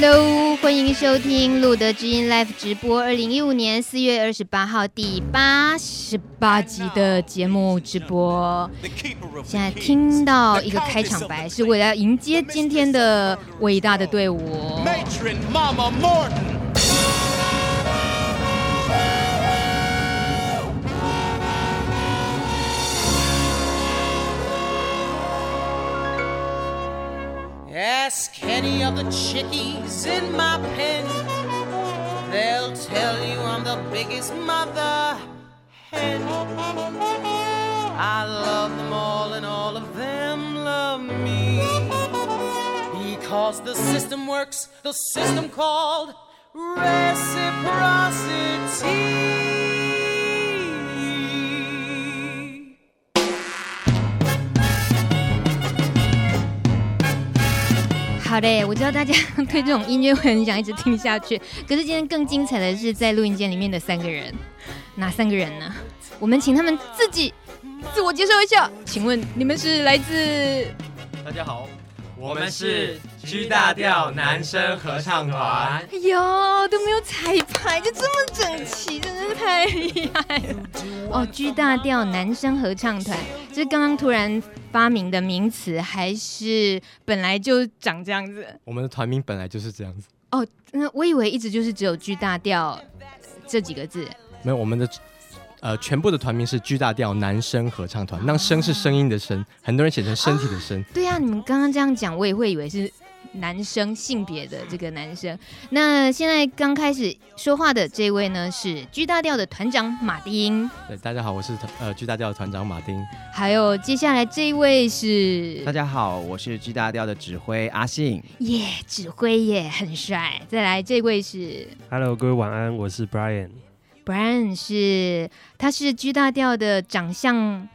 Hello，欢迎收听路德之音 Live 直播，二零一五年四月二十八号第八十八集的节目直播。现在听到一个开场白，是为了迎接今天的伟大的队伍。Ask any of the chickies in my pen. They'll tell you I'm the biggest mother hen. I love them all and all of them love me. Because the system works, the system called reciprocity. 好的，我知道大家 对这种音乐会很想一直听下去。可是今天更精彩的是在录音间里面的三个人，哪三个人呢？我们请他们自己自我介绍一下。请问你们是来自？大家好，我们是 G 大调男生合唱团。哎呦，都没有彩排就这么整齐，真的是太厉害了。哦，G 大调男生合唱团，这是刚刚突然。发明的名词还是本来就长这样子？我们的团名本来就是这样子。哦，那我以为一直就是只有 G 大调这几个字。没有，我们的呃全部的团名是 G 大调男声合唱团。那声是声音的声，很多人写成身体的身。对啊，你们刚刚这样讲，我也会以为是。男生性别的这个男生，那现在刚开始说话的这位呢是 G 大调的团长马丁。对，大家好，我是呃 G 大调的团长马丁。还有接下来这一位是，大家好，我是 G 大调的指挥阿信。耶，yeah, 指挥耶，很帅。再来这位是，Hello，各位晚安，我是 Brian。Brian 是，他是 G 大调的长相。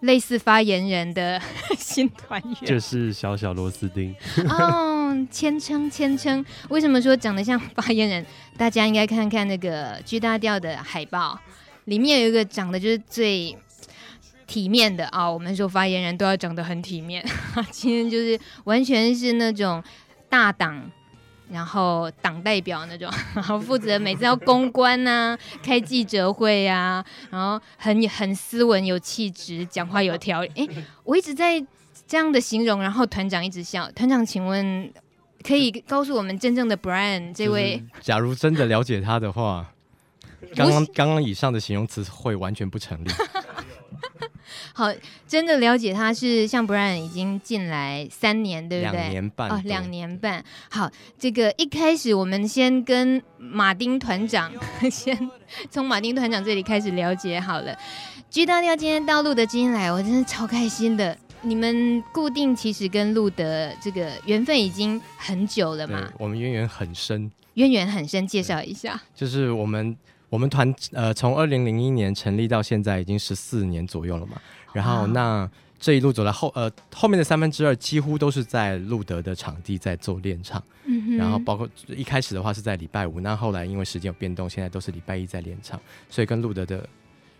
类似发言人的 新团员，就是小小螺丝钉哦，谦称谦称。为什么说长得像发言人？大家应该看看那个 G 大调的海报，里面有一个长得就是最体面的啊、哦。我们说发言人都要长得很体面，今天就是完全是那种大党。然后党代表那种，然后负责每次要公关呐、啊、开记者会呀、啊，然后很很斯文有气质，讲话有条理。哎，我一直在这样的形容，然后团长一直笑。团长，请问可以告诉我们真正的 Brian 这位？假如真的了解他的话，刚刚刚刚以上的形容词会完全不成立。好，真的了解他是像 Brian 已经进来三年，对不对？两年半哦，两年半。好，这个一开始我们先跟马丁团长，先从马丁团长这里开始了解好了。G 大调今天到路德之音来，我真的超开心的。你们固定其实跟路德这个缘分已经很久了嘛？我们渊源很深，渊源很深，介绍一下。就是我们。我们团呃从二零零一年成立到现在已经十四年左右了嘛，然后那这一路走来后呃后面的三分之二几乎都是在路德的场地在做练唱，嗯，然后包括一开始的话是在礼拜五，那后来因为时间有变动，现在都是礼拜一在练唱，所以跟路德的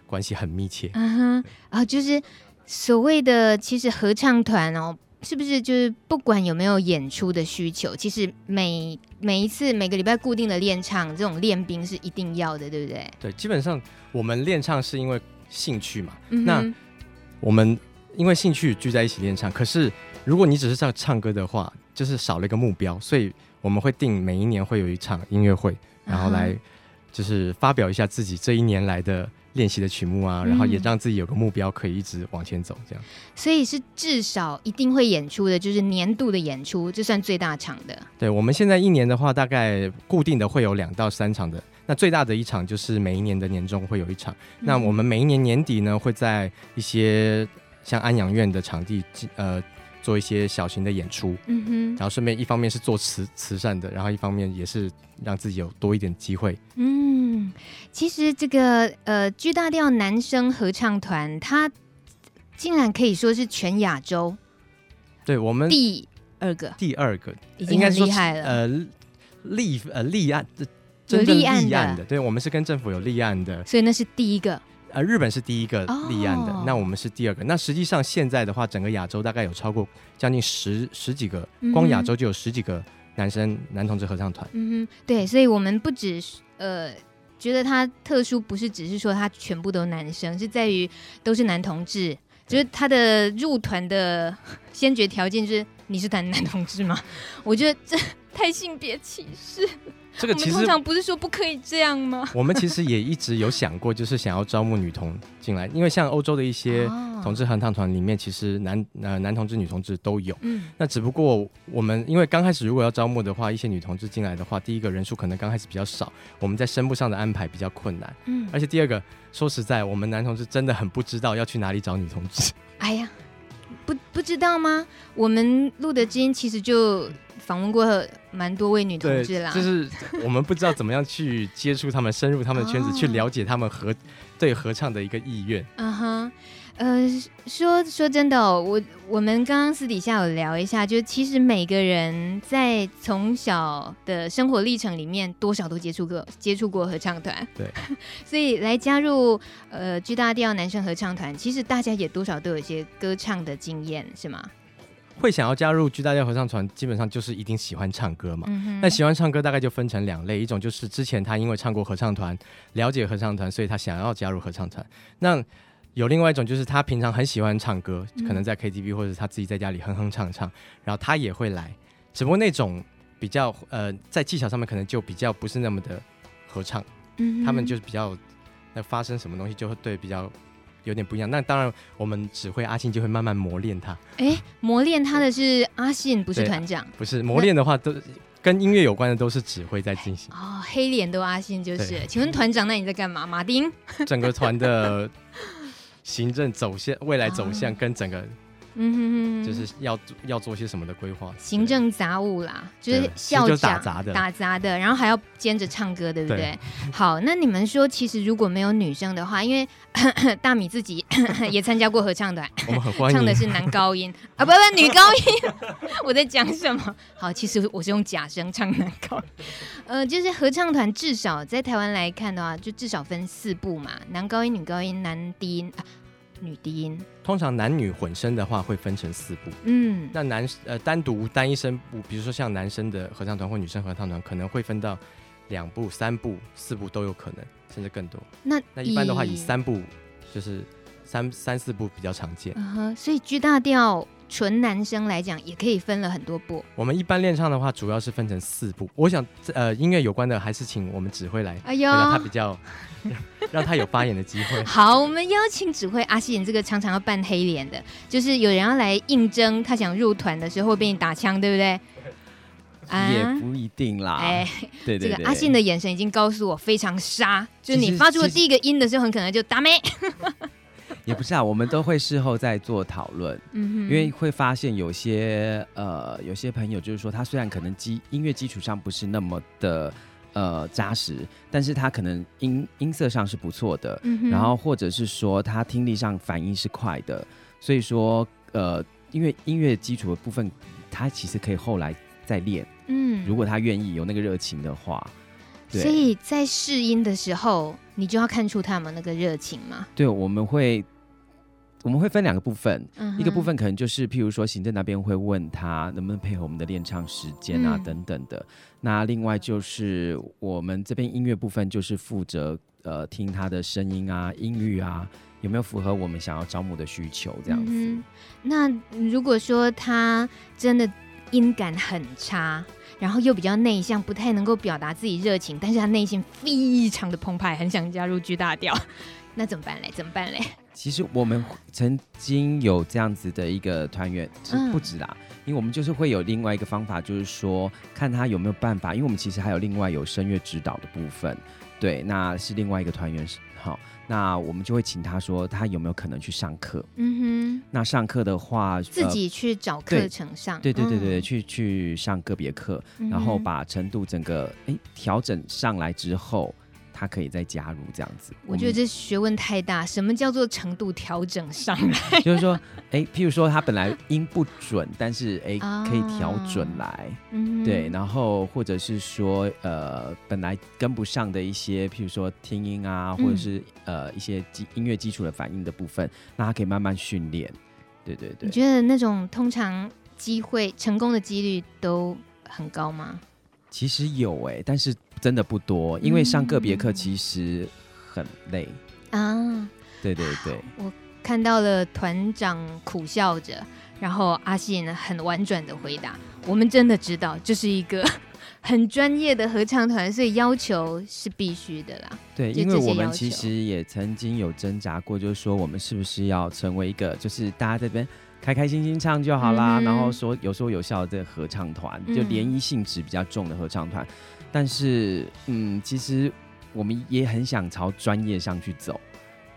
关系很密切。嗯哼，啊就是所谓的其实合唱团哦。是不是就是不管有没有演出的需求，其实每每一次每个礼拜固定的练唱，这种练兵是一定要的，对不对？对，基本上我们练唱是因为兴趣嘛。嗯、那我们因为兴趣聚在一起练唱，可是如果你只是在唱歌的话，就是少了一个目标，所以我们会定每一年会有一场音乐会，然后来就是发表一下自己这一年来的。练习的曲目啊，然后也让自己有个目标，可以一直往前走，这样。所以是至少一定会演出的，就是年度的演出，这算最大场的。对，我们现在一年的话，大概固定的会有两到三场的。那最大的一场就是每一年的年终会有一场。嗯、那我们每一年年底呢，会在一些像安养院的场地，呃。做一些小型的演出，嗯哼，然后顺便一方面是做慈慈善的，然后一方面也是让自己有多一点机会。嗯，其实这个呃巨大调男生合唱团，它竟然可以说是全亚洲，对我们第二个，第二个已经很厉害了。呃，立呃立案的，真正立案的，对我们是跟政府有立案的，所以那是第一个。呃，日本是第一个立案的，oh. 那我们是第二个。那实际上现在的话，整个亚洲大概有超过将近十十几个，光亚洲就有十几个男生男同志合唱团。嗯哼，对，所以我们不止是呃觉得他特殊，不是只是说他全部都男生，是在于都是男同志，就是他的入团的先决条件就是你是男男同志吗？我觉得这 太性别歧视。这个其实通常不是说不可以这样吗？我们其实也一直有想过，就是想要招募女同进来，因为像欧洲的一些同志合唱团里面，其实男呃男同志、女同志都有。嗯，那只不过我们因为刚开始如果要招募的话，一些女同志进来的话，第一个人数可能刚开始比较少，我们在声部上的安排比较困难。嗯，而且第二个说实在，我们男同志真的很不知道要去哪里找女同志。哎呀，不不知道吗？我们录的基因其实就。访问过蛮多位女同志啦，就是我们不知道怎么样去接触他们，深入他们的圈子，去了解他们合对合唱的一个意愿。嗯哼，呃，说说真的哦，我我们刚刚私底下有聊一下，就其实每个人在从小的生活历程里面，多少都接触过接触过合唱团。对，所以来加入呃巨大调男生合唱团，其实大家也多少都有一些歌唱的经验，是吗？会想要加入巨大调合唱团，基本上就是一定喜欢唱歌嘛。那、嗯、喜欢唱歌大概就分成两类，一种就是之前他因为唱过合唱团，了解合唱团，所以他想要加入合唱团。那有另外一种就是他平常很喜欢唱歌，可能在 KTV 或者他自己在家里哼哼唱唱，然后他也会来。只不过那种比较呃，在技巧上面可能就比较不是那么的合唱，嗯、他们就是比较那发生什么东西就会对比较。有点不一样，那当然，我们指挥阿信就会慢慢磨练他。哎、欸，磨练他的是阿信，不是团长。不是磨练的话，都跟音乐有关的都是指挥在进行。哦，黑脸都阿信就是。请问团长，那你在干嘛？马丁？整个团的行政走向、未来走向跟整个。嗯哼哼，就是要要做些什么的规划，行政杂务啦，就是校长打杂的，打杂的，然后还要兼着唱歌，对不对？对。好，那你们说，其实如果没有女生的话，因为 大米自己 也参加过合唱团，我们很欢迎，唱的是男高音啊，不不，女高音。我在讲什么？好，其实我是用假声唱男高音。呃，就是合唱团至少在台湾来看的话，就至少分四部嘛，男高音、女高音、男低音。女低音，通常男女混声的话会分成四部。嗯，那男呃单独单一声部，比如说像男生的合唱团或女生合唱团，可能会分到两部、三部、四部都有可能，甚至更多。那那一般的话，以三部就是三三四部比较常见。所以 G 大调。纯男生来讲，也可以分了很多部。我们一般练唱的话，主要是分成四部。我想，呃，音乐有关的，还是请我们指挥来，哎呦，让他比较 让，让他有发言的机会。好，我们邀请指挥阿信，这个常常要扮黑脸的，就是有人要来应征，他想入团的时候会被你打枪，对不对？也不一定啦。哎，对对对，这个阿信的眼神已经告诉我非常杀，就是你发出了第一个音的时候，很可能就打没。也不是啊，我们都会事后再做讨论，嗯，因为会发现有些呃，有些朋友就是说，他虽然可能基音乐基础上不是那么的呃扎实，但是他可能音音色上是不错的，嗯，然后或者是说他听力上反应是快的，所以说呃，因为音乐基础的部分，他其实可以后来再练，嗯，如果他愿意有那个热情的话，对，所以在试音的时候，你就要看出他有没有那个热情嘛？对，我们会。我们会分两个部分，嗯，一个部分可能就是，譬如说行政那边会问他能不能配合我们的练唱时间啊，嗯，等等的。那另外就是我们这边音乐部分就是负责呃听他的声音啊、音域啊有没有符合我们想要招募的需求这样子。嗯，那如果说他真的音感很差，然后又比较内向，不太能够表达自己热情，但是他内心非常的澎湃，很想加入巨大调，那怎么办嘞？怎么办嘞？其实我们曾经有这样子的一个团员，不止啦，嗯，因为我们就是会有另外一个方法，就是说看他有没有办法，因为我们其实还有另外有声乐指导的部分，对，那是另外一个团员，好，那我们就会请他说他有没有可能去上课，嗯哼，那上课的话，自己去找课程上，对对对对对，去去上个别课，嗯，然后把程度整个哎调整上来之后。他可以再加入这样子，我觉得这学问太大。什么叫做程度调整上来？就是说，哎、欸，譬如说他本来音不准，但是哎、欸、可以调准来，嗯，对。然后或者是说，呃，本来跟不上的一些，譬如说听音啊，或者是呃一些基音乐基础的反应的部分，那他可以慢慢训练。对对对。你觉得那种通常机会成功的几率都很高吗？其实有哎、欸，但是真的不多，因为上个别课其实很累、嗯、啊。对对对，我看到了团长苦笑着，然后阿信很婉转的回答：“我们真的知道这是一个 很专业的合唱团，所以要求是必须的啦。”对，因为我们其实也曾经有挣扎过，就是说我们是不是要成为一个，就是大家这边。开开心心唱就好啦，嗯、然后说有说有笑的合唱团，就联谊性质比较重的合唱团。嗯、但是，嗯，其实我们也很想朝专业上去走。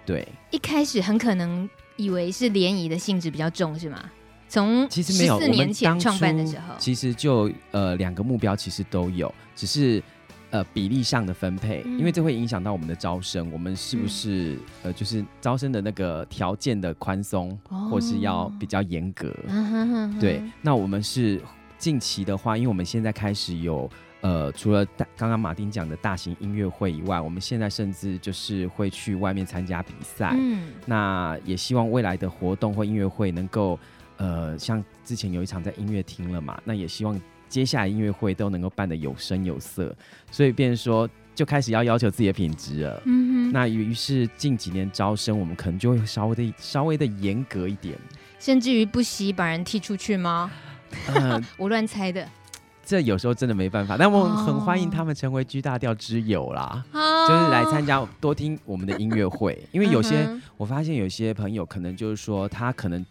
对，一开始很可能以为是联谊的性质比较重，是吗？从其实没有，四年前创办的时候，其实就呃两个目标其实都有，只是。呃，比例上的分配，因为这会影响到我们的招生，我们是不是、嗯、呃，就是招生的那个条件的宽松，哦、或是要比较严格？嗯、哼哼哼对，那我们是近期的话，因为我们现在开始有呃，除了大刚刚马丁讲的大型音乐会以外，我们现在甚至就是会去外面参加比赛。嗯，那也希望未来的活动或音乐会能够呃，像之前有一场在音乐厅了嘛，那也希望。接下来音乐会都能够办得有声有色，所以变成说就开始要要求自己的品质了。嗯哼，那于是近几年招生，我们可能就会稍微的稍微的严格一点，甚至于不惜把人踢出去吗？呃、我乱猜的。这有时候真的没办法，但我很欢迎他们成为 G 大调之友啦，哦、就是来参加多听我们的音乐会，因为有些、嗯、我发现有些朋友可能就是说他可能。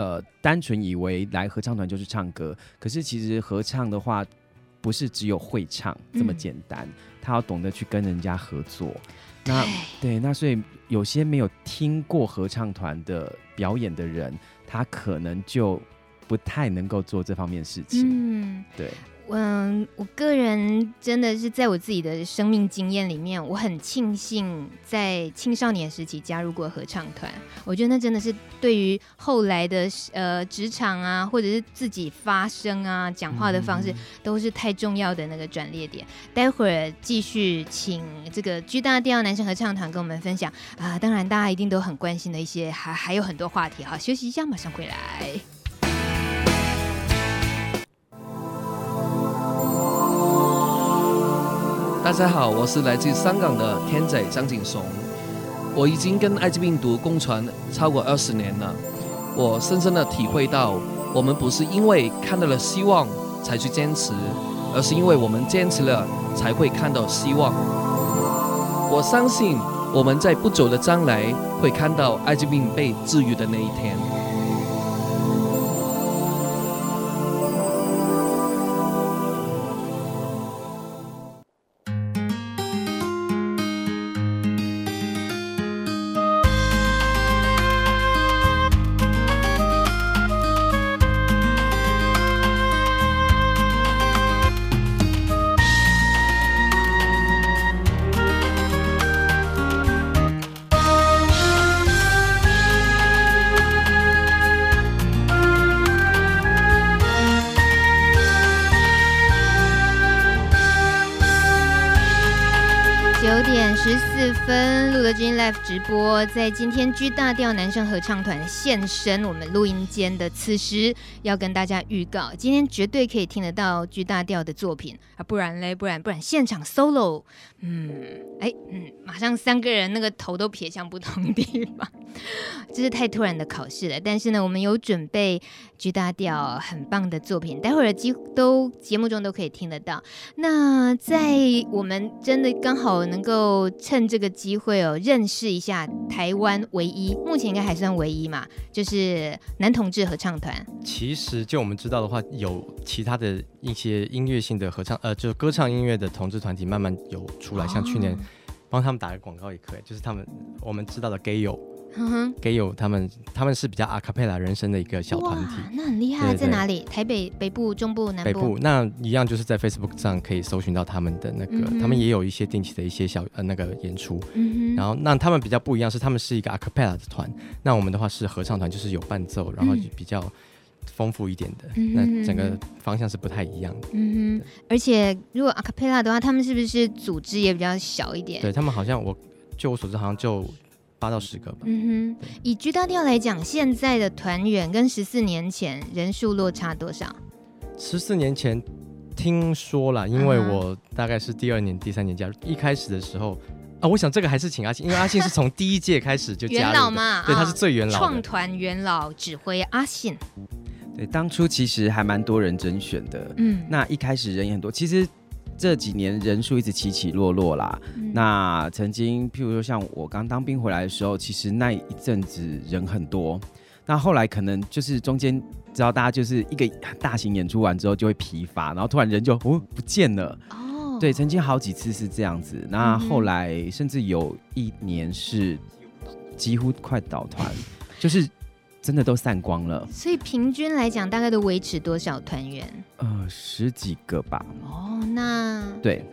呃，单纯以为来合唱团就是唱歌，可是其实合唱的话，不是只有会唱这么简单，嗯、他要懂得去跟人家合作。那对，那所以有些没有听过合唱团的表演的人，他可能就不太能够做这方面事情。嗯，对。嗯，我个人真的是在我自己的生命经验里面，我很庆幸在青少年时期加入过合唱团。我觉得那真的是对于后来的呃职场啊，或者是自己发声啊、讲话的方式，都是太重要的那个转捩点。待会儿继续请这个巨大调男生合唱团跟我们分享啊，当然大家一定都很关心的一些，还还有很多话题哈。休息一下，马上回来。大家好，我是来自香港的天仔张景松。我已经跟艾滋病毒共存超过二十年了。我深深的体会到，我们不是因为看到了希望才去坚持，而是因为我们坚持了才会看到希望。我相信我们在不久的将来会看到艾滋病被治愈的那一天。十四分录了《Gene Life 直播在今天 G 大调男生合唱团现身我们录音间的此时，要跟大家预告，今天绝对可以听得到 G 大调的作品啊，不然嘞，不然不然现场 solo，嗯，哎，嗯，马上三个人那个头都撇向不同地方，这是太突然的考试了。但是呢，我们有准备 G 大调很棒的作品，待会儿几都节目中都可以听得到。那在我们真的刚好能够趁这个机会哦，认识一下台湾唯一，目前应该还算唯一嘛，就是男同志合唱团。其实就我们知道的话，有其他的一些音乐性的合唱，呃，就是歌唱音乐的同志团体慢慢有出来，哦、像去年帮他们打个广告也可以，就是他们我们知道的 Gayo。嗯哼，给有他们，他们是比较阿卡贝拉人生的一个小团体，那很厉害，对对对，在哪里？台北北部、中部、南部。北部那一样，就是在 Facebook 上可以搜寻到他们的那个，嗯、他们也有一些定期的一些小呃那个演出。嗯哼，然后那他们比较不一样，是他们是一个阿卡贝拉的团，那我们的话是合唱团，就是有伴奏，然后比较丰富一点的。嗯、那整个方向是不太一样的。嗯哼，而且如果阿卡贝拉的话，他们是不是组织也比较小一点？对他们好像我，就我所知，好像就。八到十个吧。嗯哼，以 G 大调来讲，现在的团员跟十四年前人数落差多少？十四年前听说了，因为我大概是第二年、第三年加入，一开始的时候啊，我想这个还是请阿信，因为阿信是从 第一届开始就加入，元老嘛，对，他是最元老，创团元老指挥阿信。对，当初其实还蛮多人甄选的，嗯，那一开始人也很多，其实这几年人数一直起起落落啦。嗯、那曾经，譬如说像我刚当兵回来的时候，其实那一阵子人很多，那后来可能就是中间，知道大家就是一个大型演出完之后就会疲乏，然后突然人就哦不见了。哦，对，曾经好几次是这样子。那后来甚至有一年是几乎快倒团，就是。真的都散光了，所以平均来讲，大概都维持多少团员？呃，十几个吧。哦，那对，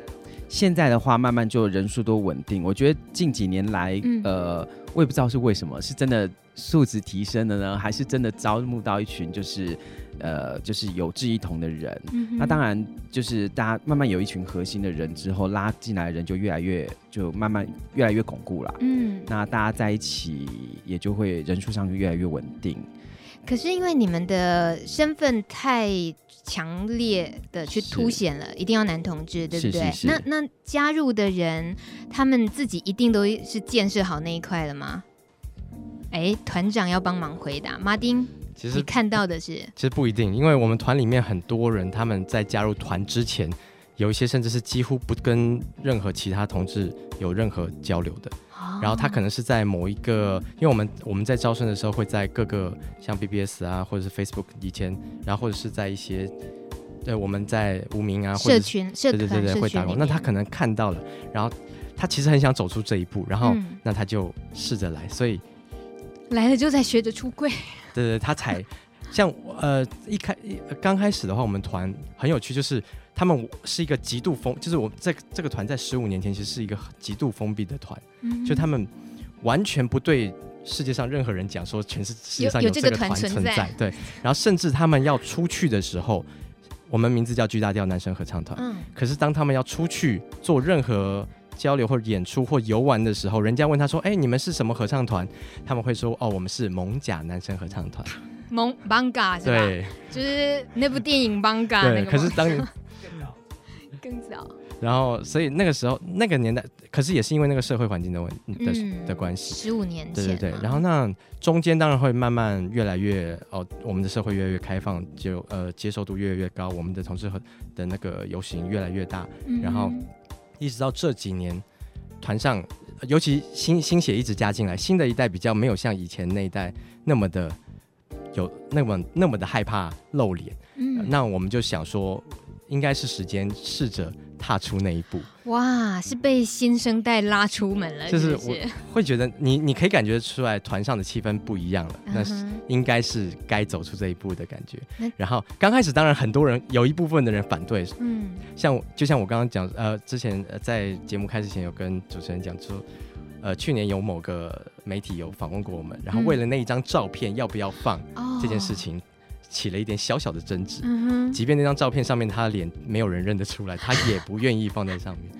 现在的话，慢慢就人数都稳定。我觉得近几年来，嗯、呃，我也不知道是为什么，是真的素质提升了呢，还是真的招募到一群就是。呃，就是有志一同的人，嗯、那当然就是大家慢慢有一群核心的人之后，拉进来的人就越来越，就慢慢越来越巩固了。嗯，那大家在一起也就会人数上就越来越稳定。可是因为你们的身份太强烈的去凸显了，一定要男同志，对不对？是是是那那加入的人，他们自己一定都是建设好那一块了吗？哎，团长要帮忙回答，马丁。其实你看到的是，其实不一定，因为我们团里面很多人，他们在加入团之前，有一些甚至是几乎不跟任何其他同志有任何交流的。哦、然后他可能是在某一个，因为我们我们在招生的时候会在各个像 BBS 啊，或者是 Facebook 以前，然后或者是在一些，对，我们在无名啊，社群、社对对对对会打工。那他可能看到了，然后他其实很想走出这一步，然后、嗯、那他就试着来，所以来了就在学着出柜。对对，他才像呃一开刚开始的话，我们团很有趣，就是他们是一个极度封，就是我这这个团在十五年前其实是一个极度封闭的团，嗯、就他们完全不对世界上任何人讲说全世世界上有这个团存在，在对，然后甚至他们要出去的时候，我们名字叫巨大调男生合唱团，嗯，可是当他们要出去做任何。交流或者演出或游玩的时候，人家问他说：“哎、欸，你们是什么合唱团？”他们会说：“哦，我们是蒙甲男生合唱团。”艋艋舺是吧？对，就是那部电影《艋舺》那个。可是当年更早，更早。然后，所以那个时候那个年代，可是也是因为那个社会环境的问的、嗯、的关系。十五年前。对对对。然后那中间当然会慢慢越来越哦，我们的社会越来越开放，就呃接受度越来越高，我们的同志和的那个游行越来越大，嗯、然后。一直到这几年，团上尤其新新血一直加进来，新的一代比较没有像以前那一代那么的有那么那么的害怕露脸。嗯、呃，那我们就想说，应该是时间试着。踏出那一步，哇，是被新生代拉出门了，就是我会觉得你你可以感觉出来团上的气氛不一样了，那是应该是该走出这一步的感觉。嗯、然后刚开始当然很多人有一部分的人反对，嗯，像就像我刚刚讲，呃，之前在节目开始前有跟主持人讲说，呃，去年有某个媒体有访问过我们，然后为了那一张照片要不要放这件事情。哦起了一点小小的争执，嗯、哼即便那张照片上面他的脸没有人认得出来，他也不愿意放在上面。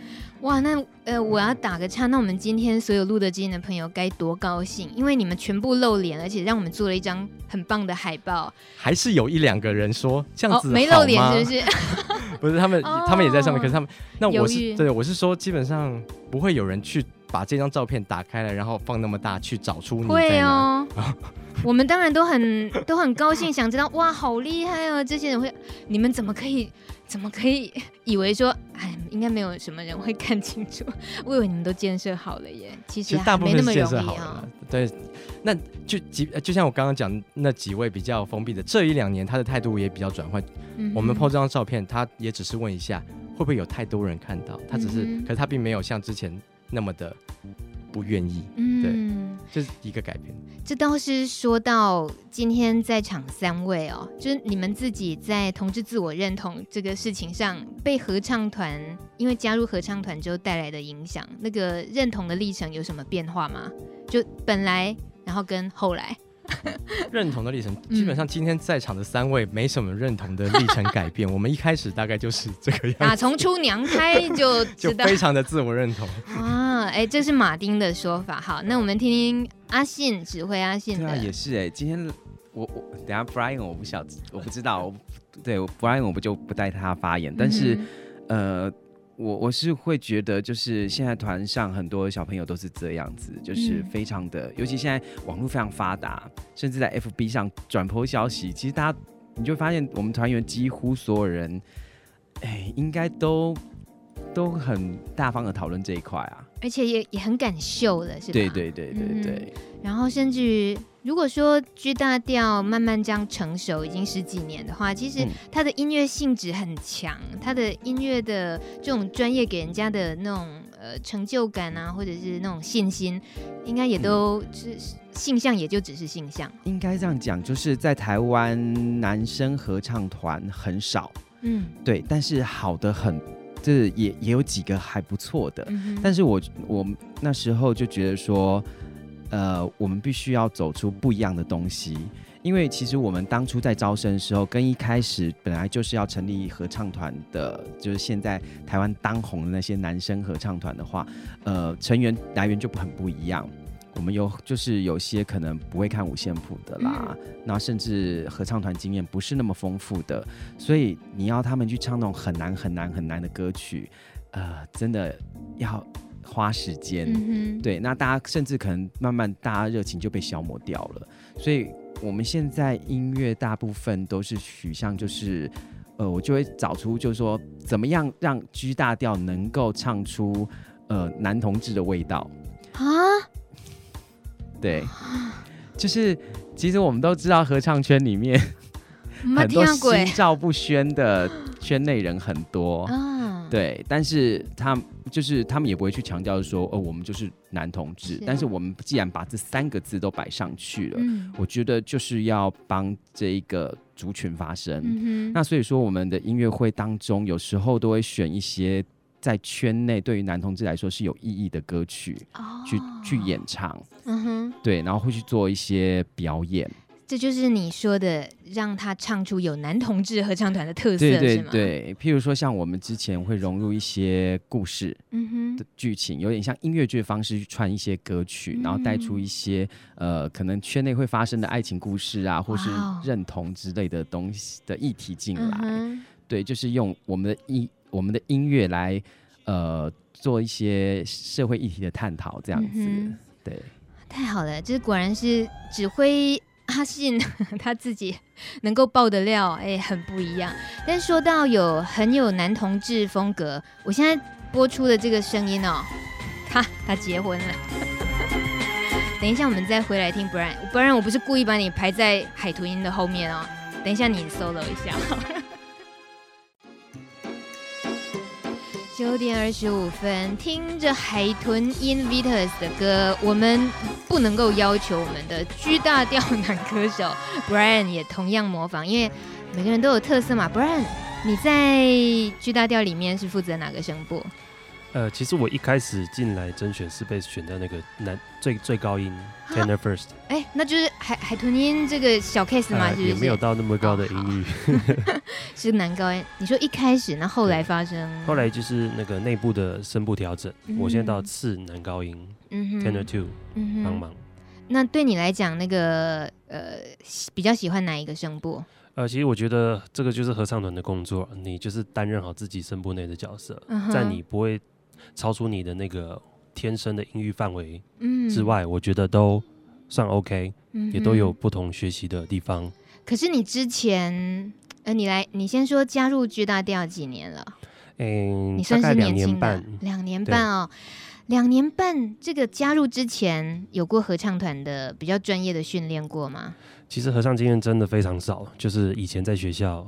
哇，那呃，我要打个岔，那我们今天所有录的经的朋友该多高兴，因为你们全部露脸，而且让我们做了一张很棒的海报。还是有一两个人说这样子、哦、没露脸，是不是？不是，他们、哦、他们也在上面，可是他们那我是对，我是说基本上不会有人去把这张照片打开了，然后放那么大去找出你在哪。会哦 我们当然都很都很高兴，想知道哇，好厉害哦！这些人会，你们怎么可以怎么可以以为说，哎，应该没有什么人会看清楚？我以为你们都建设好了耶，其实大部分是建设好了。对，那就几就像我刚刚讲那几位比较封闭的，这一两年他的态度也比较转换。嗯、我们 po 这张照片，他也只是问一下会不会有太多人看到，他只是，嗯、可是他并没有像之前那么的。不愿意，嗯，对，这是一个改变。这倒是说到今天在场三位哦，就是你们自己在同志自我认同这个事情上，被合唱团因为加入合唱团之后带来的影响，那个认同的历程有什么变化吗？就本来，然后跟后来。认同的历程，基本上今天在场的三位没什么认同的历程改变。我们一开始大概就是这个样子，打从出娘胎就 就非常的自我认同啊！哎，这是马丁的说法。好，那我们听听阿信指挥阿信的。对啊，也是哎。今天我我等下 Brian 我不晓，我不知道，我对，Brian 我不就不带他发言，但是、嗯、呃。我我是会觉得，就是现在团上很多小朋友都是这样子，就是非常的，嗯、尤其现在网络非常发达，甚至在 FB 上转 po 消息，其实大家你就会发现，我们团员几乎所有人，哎，应该都都很大方的讨论这一块啊，而且也也很敢秀的，是吧？对对对对对。嗯、然后甚至于。如果说 G 大调慢慢这样成熟，已经十几年的话，其实它的音乐性质很强，它的音乐的这种专业给人家的那种呃成就感啊，或者是那种信心，应该也都是性向，也就只是性向。应该这样讲，就是在台湾男生合唱团很少，嗯，对，但是好的很，这也也有几个还不错的，嗯、但是我我那时候就觉得说。呃，我们必须要走出不一样的东西，因为其实我们当初在招生的时候，跟一开始本来就是要成立合唱团的，就是现在台湾当红的那些男生合唱团的话，呃，成员来源就很不一样。我们有就是有些可能不会看五线谱的啦，嗯、那甚至合唱团经验不是那么丰富的，所以你要他们去唱那种很难很难很难的歌曲，呃，真的要。花时间，嗯、对，那大家甚至可能慢慢，大家热情就被消磨掉了。所以我们现在音乐大部分都是取向，就是，呃，我就会找出，就是说，怎么样让 G 大调能够唱出，呃，男同志的味道啊？对，就是，其实我们都知道，合唱圈里面很多心照不宣的圈内人很多。啊对，但是他就是他们也不会去强调说，哦，我们就是男同志。是啊、但是我们既然把这三个字都摆上去了，嗯、我觉得就是要帮这一个族群发声。嗯、那所以说，我们的音乐会当中，有时候都会选一些在圈内对于男同志来说是有意义的歌曲，哦、去去演唱。嗯哼，对，然后会去做一些表演。这就是你说的，让他唱出有男同志合唱团的特色，对对对，譬如说，像我们之前会融入一些故事的剧情，嗯、哼有点像音乐剧的方式去串一些歌曲，嗯、然后带出一些呃，可能圈内会发生的爱情故事啊，或是认同之类的东西的议题进来。嗯、对，就是用我们的音我们的音乐来呃做一些社会议题的探讨，这样子。嗯、对，太好了，这果然是指挥。他信 他自己能够爆的料，哎、很不一样。但说到有很有男同志风格，我现在播出的这个声音哦，他他结婚了。等一下我们再回来听，brand 不然我不是故意把你排在海豚音的后面哦。等一下你 solo 一下。九点二十五分，听着海豚 Invitus 的歌，我们不能够要求我们的 G 大调男歌手 Brian 也同样模仿，因为每个人都有特色嘛。Brian，你在 G 大调里面是负责哪个声部？呃，其实我一开始进来甄选是被选在那个男最最高音 tenor first。哎，那就是海海豚音这个小 case 嘛，是不是？也没有到那么高的音域，是男高音。你说一开始，那后来发生？后来就是那个内部的声部调整，我现在到次男高音，tenor two，帮忙。那对你来讲，那个呃，比较喜欢哪一个声部？呃，其实我觉得这个就是合唱团的工作，你就是担任好自己声部内的角色，在你不会。超出你的那个天生的音域范围之外，嗯、我觉得都算 OK，、嗯、也都有不同学习的地方。可是你之前，呃，你来，你先说加入巨大调几年了？嗯、欸，你算是年轻的，两年半，两年半哦，两年半。这个加入之前有过合唱团的比较专业的训练过吗？其实合唱经验真的非常少，就是以前在学校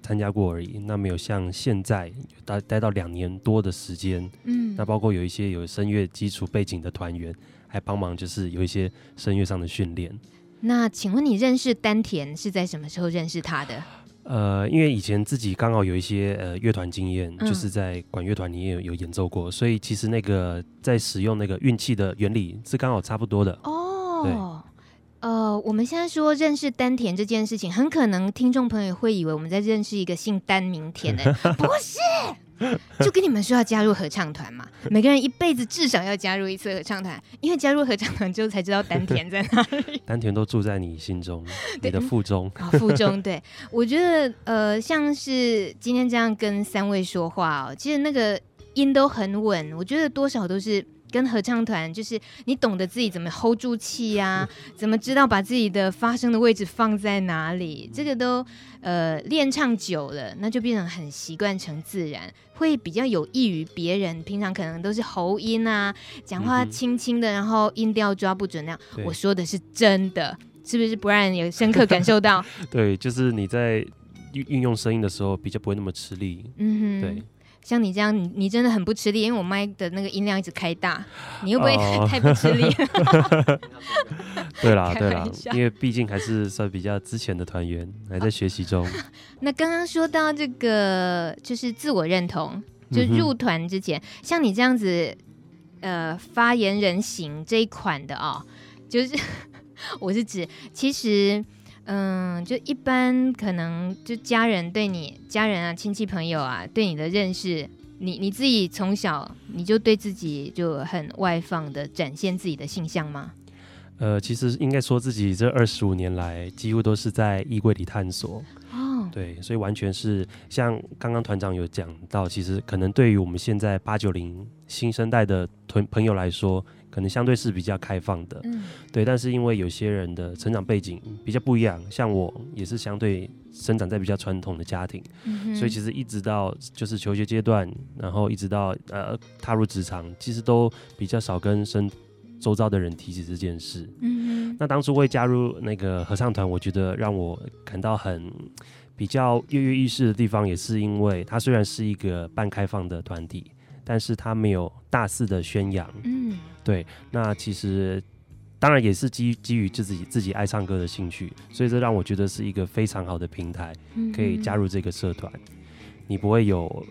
参加过而已。Uh. 那没有像现在待待到两年多的时间，嗯，那包括有一些有声乐基础背景的团员，还帮忙，就是有一些声乐上的训练。那请问你认识丹田是在什么时候认识他的？呃，因为以前自己刚好有一些呃乐团经验，嗯、就是在管乐团里面有有演奏过，所以其实那个在使用那个运气的原理是刚好差不多的。哦，对。呃，我们现在说认识丹田这件事情，很可能听众朋友会以为我们在认识一个姓丹名田的，不是，就跟你们说要加入合唱团嘛，每个人一辈子至少要加入一次合唱团，因为加入合唱团之后才知道丹田在哪里。丹田都住在你心中，你的腹中。啊，腹中。对，我觉得呃，像是今天这样跟三位说话哦，其实那个音都很稳，我觉得多少都是。跟合唱团就是你懂得自己怎么 hold 住气呀、啊，怎么知道把自己的发声的位置放在哪里，这个都呃练唱久了，那就变成很习惯成自然，会比较有益于别人。平常可能都是喉音啊，讲话轻轻的，然后音调抓不准那样。我说的是真的，是不是？不然有深刻感受到？对，就是你在运运用声音的时候比较不会那么吃力。嗯哼，对。像你这样，你你真的很不吃力，因为我麦的那个音量一直开大，你会不会 太、不吃力？对啦，对啦，因为毕竟还是算比较之前的团员，还在学习中。那刚刚说到这个，就是自我认同，就入团之前，嗯、像你这样子，呃，发言人型这一款的哦，就是我是指，其实。嗯，就一般可能就家人对你家人啊、亲戚朋友啊对你的认识，你你自己从小你就对自己就很外放的展现自己的性向吗？呃，其实应该说自己这二十五年来几乎都是在衣柜里探索哦，对，所以完全是像刚刚团长有讲到，其实可能对于我们现在八九零新生代的团朋友来说。可能相对是比较开放的，嗯，对，但是因为有些人的成长背景比较不一样，像我也是相对生长在比较传统的家庭，嗯，所以其实一直到就是求学阶段，然后一直到呃踏入职场，其实都比较少跟身周遭的人提起这件事。嗯，那当初会加入那个合唱团，我觉得让我感到很比较跃跃欲试的地方，也是因为它虽然是一个半开放的团体。但是他没有大肆的宣扬，嗯，对，那其实当然也是基基于自己自己爱唱歌的兴趣，所以这让我觉得是一个非常好的平台，可以加入这个社团，嗯，你不会有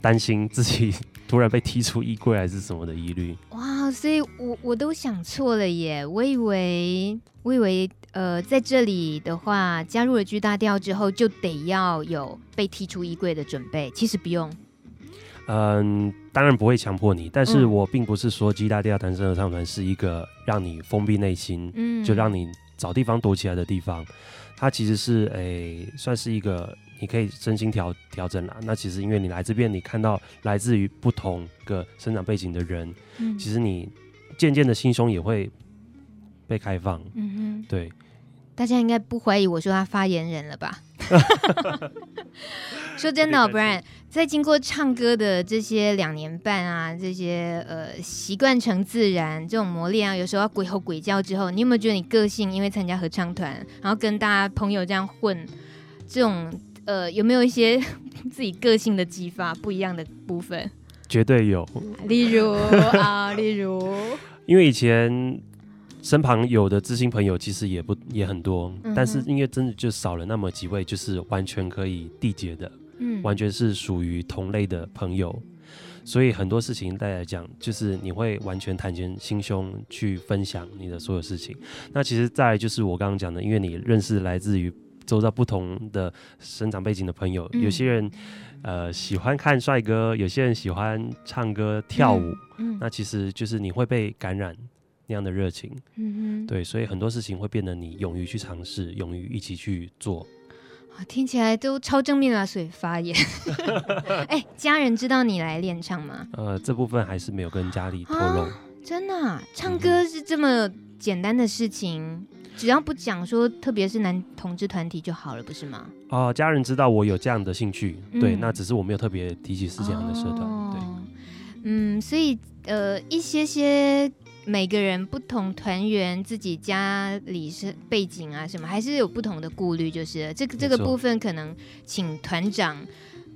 担心自己 突然被踢出衣柜还是什么的疑虑。哇，所以我我都想错了耶，我以为我以为呃在这里的话加入了巨大调之后就得要有被踢出衣柜的准备，其实不用。嗯，当然不会强迫你，但是我并不是说 G 大调男生合唱团是一个让你封闭内心，嗯，就让你找地方躲起来的地方。它其实是诶、欸，算是一个你可以身心调调整啦。那其实因为你来这边，你看到来自于不同个生长背景的人，嗯，其实你渐渐的心胸也会被开放，嗯哼，对。大家应该不怀疑我说他发言人了吧？说真的，，Brian，在经过唱歌的这些两年半啊，这些呃习惯成自然这种磨练啊，有时候要鬼吼鬼叫之后，你有没有觉得你个性因为参加合唱团，然后跟大家朋友这样混，这种呃有没有一些自己个性的激发不一样的部分？绝对有。例如啊，例如，因为以前。身旁有的知心朋友其实也不也很多，嗯，但是因为真的就少了那么几位，就是完全可以缔结的，嗯，完全是属于同类的朋友，所以很多事情大家来讲，就是你会完全坦诚心胸去分享你的所有事情。那其实再就是我刚刚讲的，因为你认识来自于周遭不同的生长背景的朋友，嗯，有些人呃喜欢看帅哥，有些人喜欢唱歌跳舞，嗯，那其实就是你会被感染。那样的热情，嗯哼，对，所以很多事情会变得你勇于去尝试，勇于一起去做。听起来都超正面啊，所以发言。哎、欸，家人知道你来练唱吗？呃，这部分还是没有跟家里透露。啊、真的、啊，唱歌是这么简单的事情，嗯、只要不讲说，特别是男同志团体就好了，不是吗？哦、呃，家人知道我有这样的兴趣，嗯、对，那只是我没有特别提起是这样的社团、哦，对。嗯，所以呃，一些些。每个人不同团员自己家里是背景啊什么，还是有不同的顾虑。就是这个这个部分，可能请团长。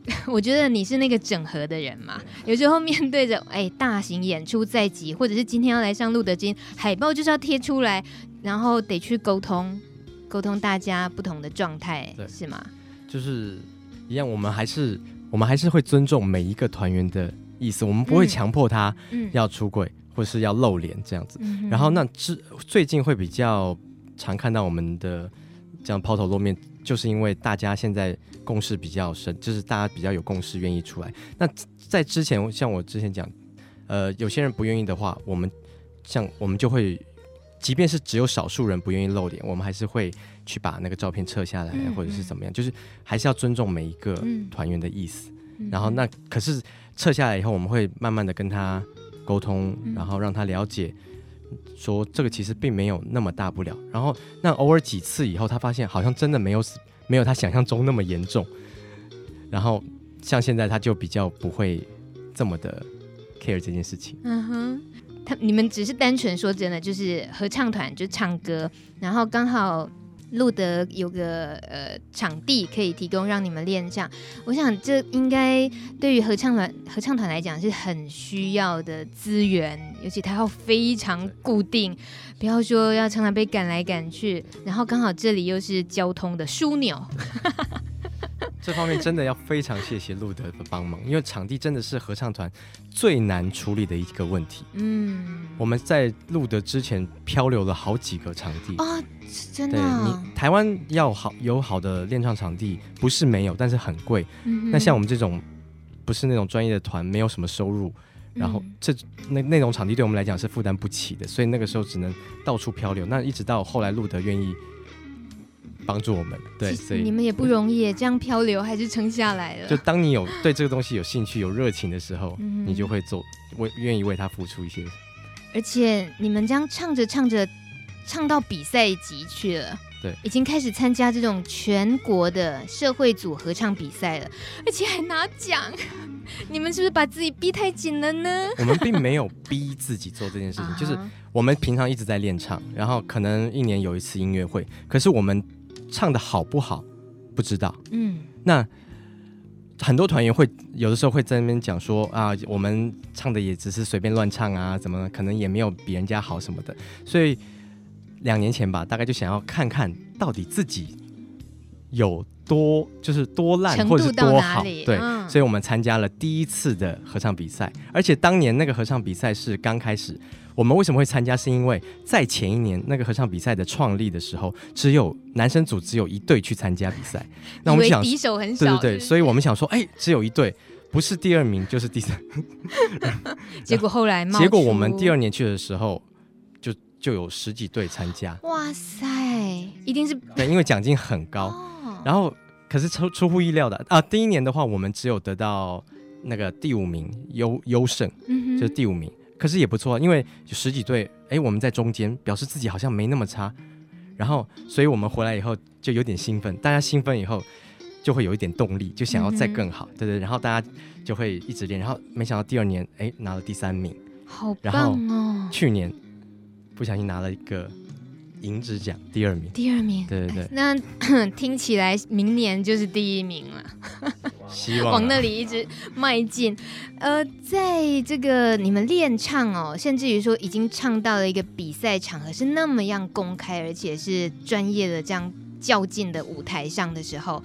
我觉得你是那个整合的人嘛。有时候面对着哎大型演出在即，或者是今天要来上路德金海报就是要贴出来，然后得去沟通沟通大家不同的状态，是吗？就是一样，我们还是我们还是会尊重每一个团员的意思，我们不会强迫他要出柜。嗯嗯或是要露脸这样子，嗯、然后那之最近会比较常看到我们的这样抛头露面，就是因为大家现在共识比较深，就是大家比较有共识，愿意出来。那在之前，像我之前讲，呃，有些人不愿意的话，我们像我们就会，即便是只有少数人不愿意露脸，我们还是会去把那个照片撤下来，或者是怎么样，就是还是要尊重每一个团员的意思。然后那可是撤下来以后，我们会慢慢的跟他沟通，然后让他了解。说这个其实并没有那么大不了，然后那偶尔几次以后，他发现好像真的没有没有他想象中那么严重，然后像现在他就比较不会这么的 care 这件事情。嗯哼，他你们只是单纯说真的，就是合唱团就唱歌，然后刚好。路德有个呃场地可以提供让你们练唱，我想这应该对于合唱团合唱团来讲是很需要的资源，尤其他要非常固定，不要说要常常被赶来赶去，然后刚好这里又是交通的枢纽。这方面真的要非常谢谢路德的帮忙，因为场地真的是合唱团最难处理的一个问题。嗯，我们在路德之前漂流了好几个场地啊，真的。对，你台湾要好有好的练唱场地，不是没有，但是很贵。嗯，那像我们这种不是那种专业的团，没有什么收入，然后这那那种场地对我们来讲是负担不起的，所以那个时候只能到处漂流。那一直到后来路德愿意。帮助我们，对，所以你们也不容易，这样漂流还是撑下来了。就当你有对这个东西有兴趣、有热情的时候，嗯、你就会做，为愿意为他付出一些。而且你们这样唱着唱着，唱到比赛级去了，对，已经开始参加这种全国的社会组合唱比赛了，而且还拿奖。你们是不是把自己逼太紧了呢？我们并没有逼自己做这件事情，就是我们平常一直在练唱，然后可能一年有一次音乐会，可是我们。唱的好不好，不知道。嗯，那很多团员会有的时候会在那边讲说啊，我们唱的也只是随便乱唱啊，怎么可能也没有比人家好什么的。所以两年前吧，大概就想要看看到底自己有多就是多烂或者是多好。对，嗯，所以我们参加了第一次的合唱比赛，而且当年那个合唱比赛是刚开始。我们为什么会参加？是因为在前一年那个合唱比赛的创立的时候，只有男生组只有一队去参加比赛。那我们想，敌手很少，对对对，所以我们想说，哎，只有一队，不是第二名就是第三。结果后来，结果我们第二年去的时候，就就有十几队参加。哇塞，一定是对，因为奖金很高。哦、然后，可是出出乎意料的啊，第一年的话，我们只有得到那个第五名，优优胜，嗯、就是第五名。可是也不错，因为有十几队，哎，我们在中间，表示自己好像没那么差。然后，所以我们回来以后就有点兴奋，大家兴奋以后就会有一点动力，就想要再更好，嗯、对对。然后大家就会一直练，然后没想到第二年，哎，拿了第三名，好棒哦！然后去年不小心拿了一个。银质奖第二名，第二名，对对对，那 听起来明年就是第一名了，希望、啊、往那里一直迈进。呃，在这个你们练唱哦，甚至于说已经唱到了一个比赛场合，是那么样公开，而且是专业的这样较劲的舞台上的时候，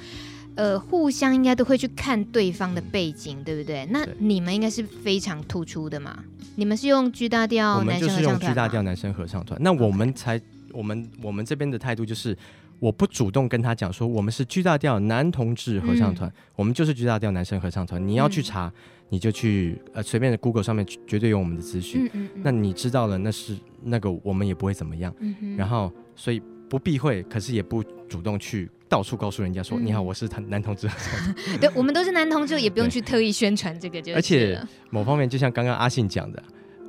呃，互相应该都会去看对方的背景，对不对？那你们应该是非常突出的嘛？你们是用 G 大调男生合唱团，我们就是用 G 大调男生合唱团，那我们才。我们我们这边的态度就是，我不主动跟他讲说我们是巨大调男同志合唱团，嗯、我们就是巨大调男生合唱团。你要去查，嗯、你就去呃随便的 Google 上面绝对有我们的资讯。那你知道了，那是那个我们也不会怎么样。嗯、然后所以不避讳，可是也不主动去到处告诉人家说、嗯、你好，我是男男同志。对，我们都是男同志，也不用去特意宣传这个就。而且某方面就像刚刚阿信讲的，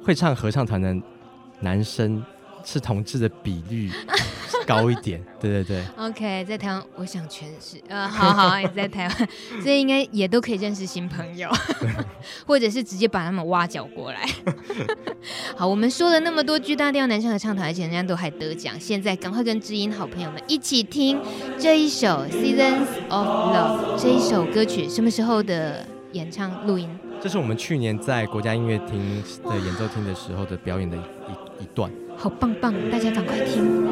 会唱合唱团的男生。是同志的比率高一点，对对对。OK，在台湾，我想全是，呃，好好，也在台湾，所以应该也都可以认识新朋友，或者是直接把他们挖角过来。好，我们说了那么多巨大调男生合唱团，而且人家都还得奖，现在赶快跟知音好朋友们一起听这一首《Seasons of Love》这一首歌曲，什么时候的演唱录音？这是我们去年在国家音乐厅的演奏厅的时候的表演的一一段。好棒棒，大家赶快听。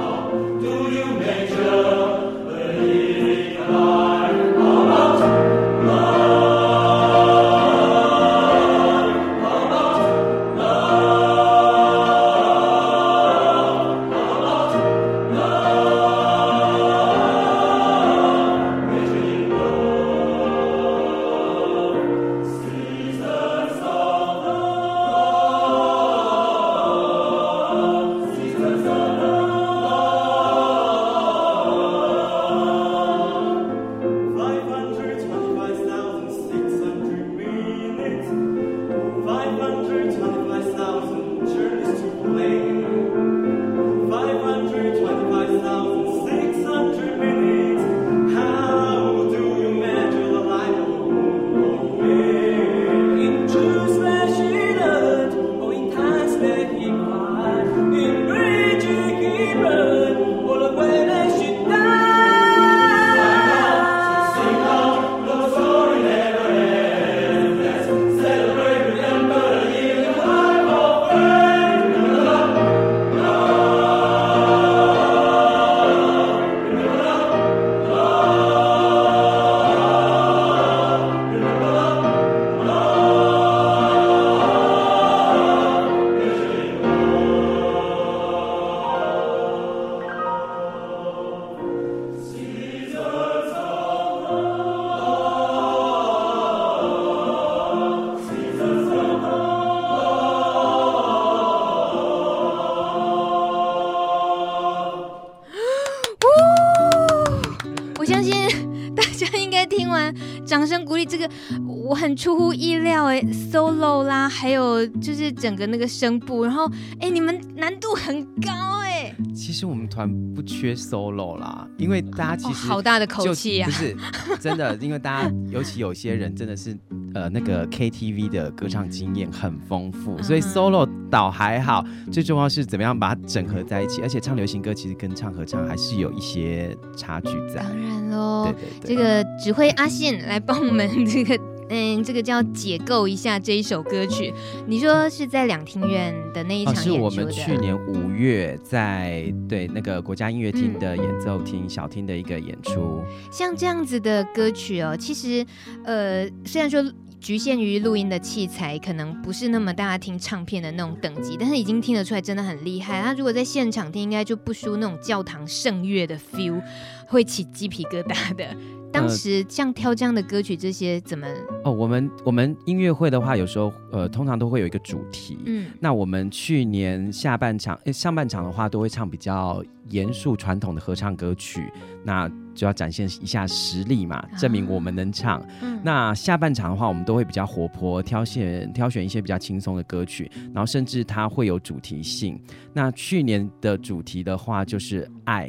出乎意料哎，solo 啦，还有就是整个那个声部，然后哎，你们难度很高哎。其实我们团不缺 solo 啦，因为大家其实、哦、好大的口气呀、啊，不是真的，因为大家尤其有些人真的是呃那个 KTV 的歌唱经验很丰富，嗯、所以 solo 倒还好，最重要是怎么样把它整合在一起，而且唱流行歌其实跟唱合唱还是有一些差距在。当然喽，对对对，这个指挥阿信来帮我们这个。嗯，这个叫解构一下这一首歌曲。你说是在两厅院的那一场演出是我们去年五月在对那个国家音乐厅的演奏厅、嗯、小厅的一个演出。像这样子的歌曲哦，其实呃，虽然说局限于录音的器材，可能不是那么大家听唱片的那种等级，但是已经听得出来真的很厉害。他如果在现场听，应该就不输那种教堂圣乐的 feel，会起鸡皮疙瘩的。当时像挑这样的歌曲，这些怎么？哦，我们我们音乐会的话，有时候呃，通常都会有一个主题。嗯，那我们去年下半场、欸、上半场的话，都会唱比较严肃传统的合唱歌曲，那就要展现一下实力嘛，证明我们能唱。啊嗯、那下半场的话，我们都会比较活泼，挑选挑选一些比较轻松的歌曲，然后甚至它会有主题性。那去年的主题的话，就是爱。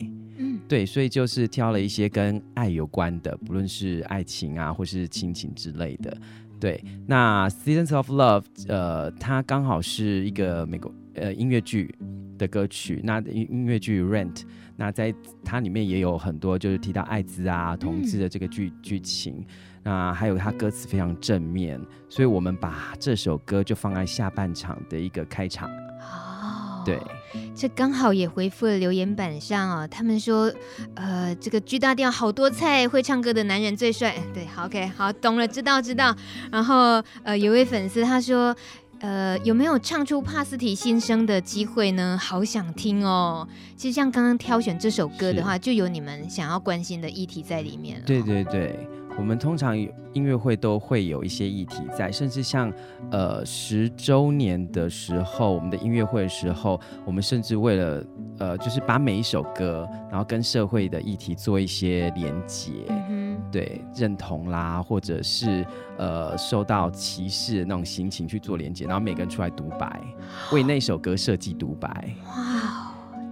对，所以就是挑了一些跟爱有关的，不论是爱情啊，或是亲情之类的。对，那《Seasons of Love》呃，它刚好是一个美国呃音乐剧的歌曲。那音音乐剧《Rent》，那在它里面也有很多就是提到艾滋啊、同志的这个剧剧情。那还有它歌词非常正面，所以我们把这首歌就放在下半场的一个开场。哦对，这刚好也回复了留言板上哦。他们说，呃，这个巨大调好多菜，会唱歌的男人最帅。对，好，OK，好，懂了，知道知道。然后，呃，有位粉丝他说，呃，有没有唱出帕斯提心声的机会呢？好想听哦。其实像刚刚挑选这首歌的话，就有你们想要关心的议题在里面了。对对对。我们通常音乐会都会有一些议题在，甚至像呃十周年的时候，我们的音乐会的时候，我们甚至为了呃就是把每一首歌，然后跟社会的议题做一些连结，嗯、哼对认同啦，或者是呃受到歧视的那种心情去做连结，然后每个人出来独白，为那首歌设计独白。哇。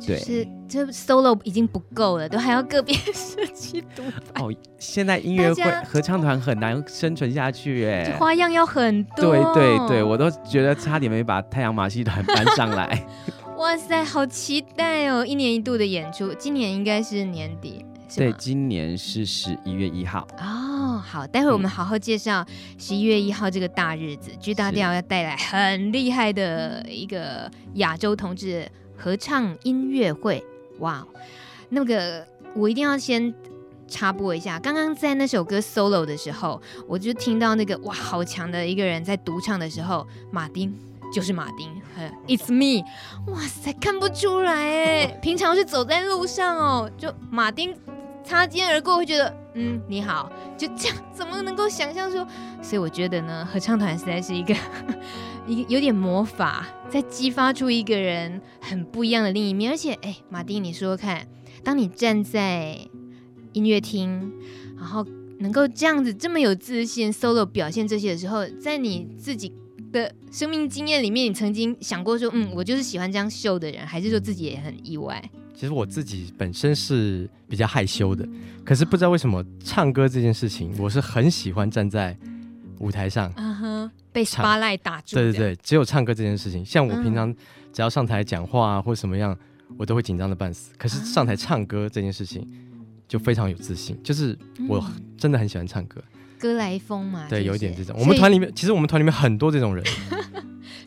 就是这 solo 已经不够了，都还要个别设计独白。哦，现在音乐会合唱团很难生存下去哎，花样要很多。对对对，我都觉得差点没把太阳马戏团搬上来。哇塞，好期待哦！一年一度的演出，今年应该是年底。对，今年是十一月一号。哦，好，待会我们好好介绍十一月一号这个大日子，G 大调要带来很厉害的一个亚洲同志。合唱音乐会，哇，那个我一定要先插播一下。刚刚在那首歌 solo 的时候，我就听到那个哇，好强的一个人在独唱的时候，马丁就是马丁，It's me，哇塞，看不出来哎，平常是走在路上哦，就马丁擦肩而过会觉得嗯你好，就这样，怎么能够想象说？所以我觉得呢，合唱团实在是一个。一个有点魔法，在激发出一个人很不一样的另一面。而且，哎，马丁，你说说看，当你站在音乐厅，然后能够这样子这么有自信 solo 表现这些的时候，在你自己的生命经验里面，你曾经想过说，嗯，我就是喜欢这样秀的人，还是说自己也很意外？其实我自己本身是比较害羞的，可是不知道为什么唱歌这件事情，我是很喜欢站在舞台上，嗯哼，被 spotlight 打住。对对对，只有唱歌这件事情，像我平常只要上台讲话啊或什么样，我都会紧张的半死。可是上台唱歌这件事情，就非常有自信，就是我真的很喜欢唱歌。歌来风嘛，对，有一点这种。我们团里面，其实我们团里面很多这种人。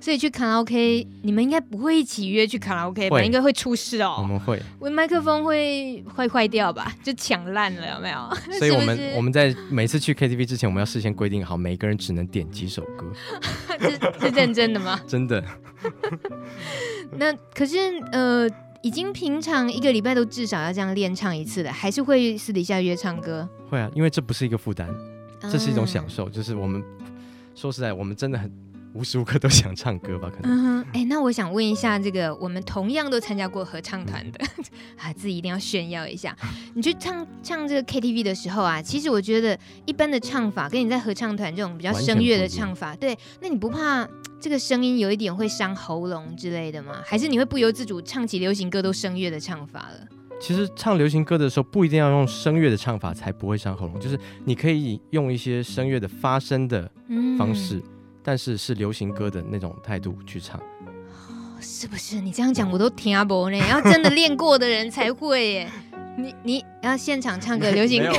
所以去卡拉 OK，你们应该不会一起约去卡拉 OK 吧？应该会出事哦。我们会，我麦克风会会坏掉吧？就抢烂了，有没有？所以我们我们在每次去 KTV 之前，我们要事先规定好，每个人只能点几首歌。是是认真的吗？真的。那可是呃，已经平常一个礼拜都至少要这样练唱一次的，还是会私底下约唱歌？会啊，因为这不是一个负担，这是一种享受。嗯、就是我们说实在，我们真的很。无时无刻都想唱歌吧？可能。哎，那我想问一下，这个我们同样都参加过合唱团的，啊，自己一定要炫耀一下。你去唱唱这个 KTV 的时候啊，其实我觉得一般的唱法跟你在合唱团这种比较声乐的唱法，对，那你不怕这个声音有一点会伤喉咙之类的吗？还是你会不由自主唱起流行歌都声乐的唱法了？其实唱流行歌的时候，不一定要用声乐的唱法才不会伤喉咙，就是你可以用一些声乐的发声的方式。嗯但是是流行歌的那种态度去唱，哦，是不是？你这样讲我都听不呢。要真的练过的人才会耶。你你要现场唱个流行歌，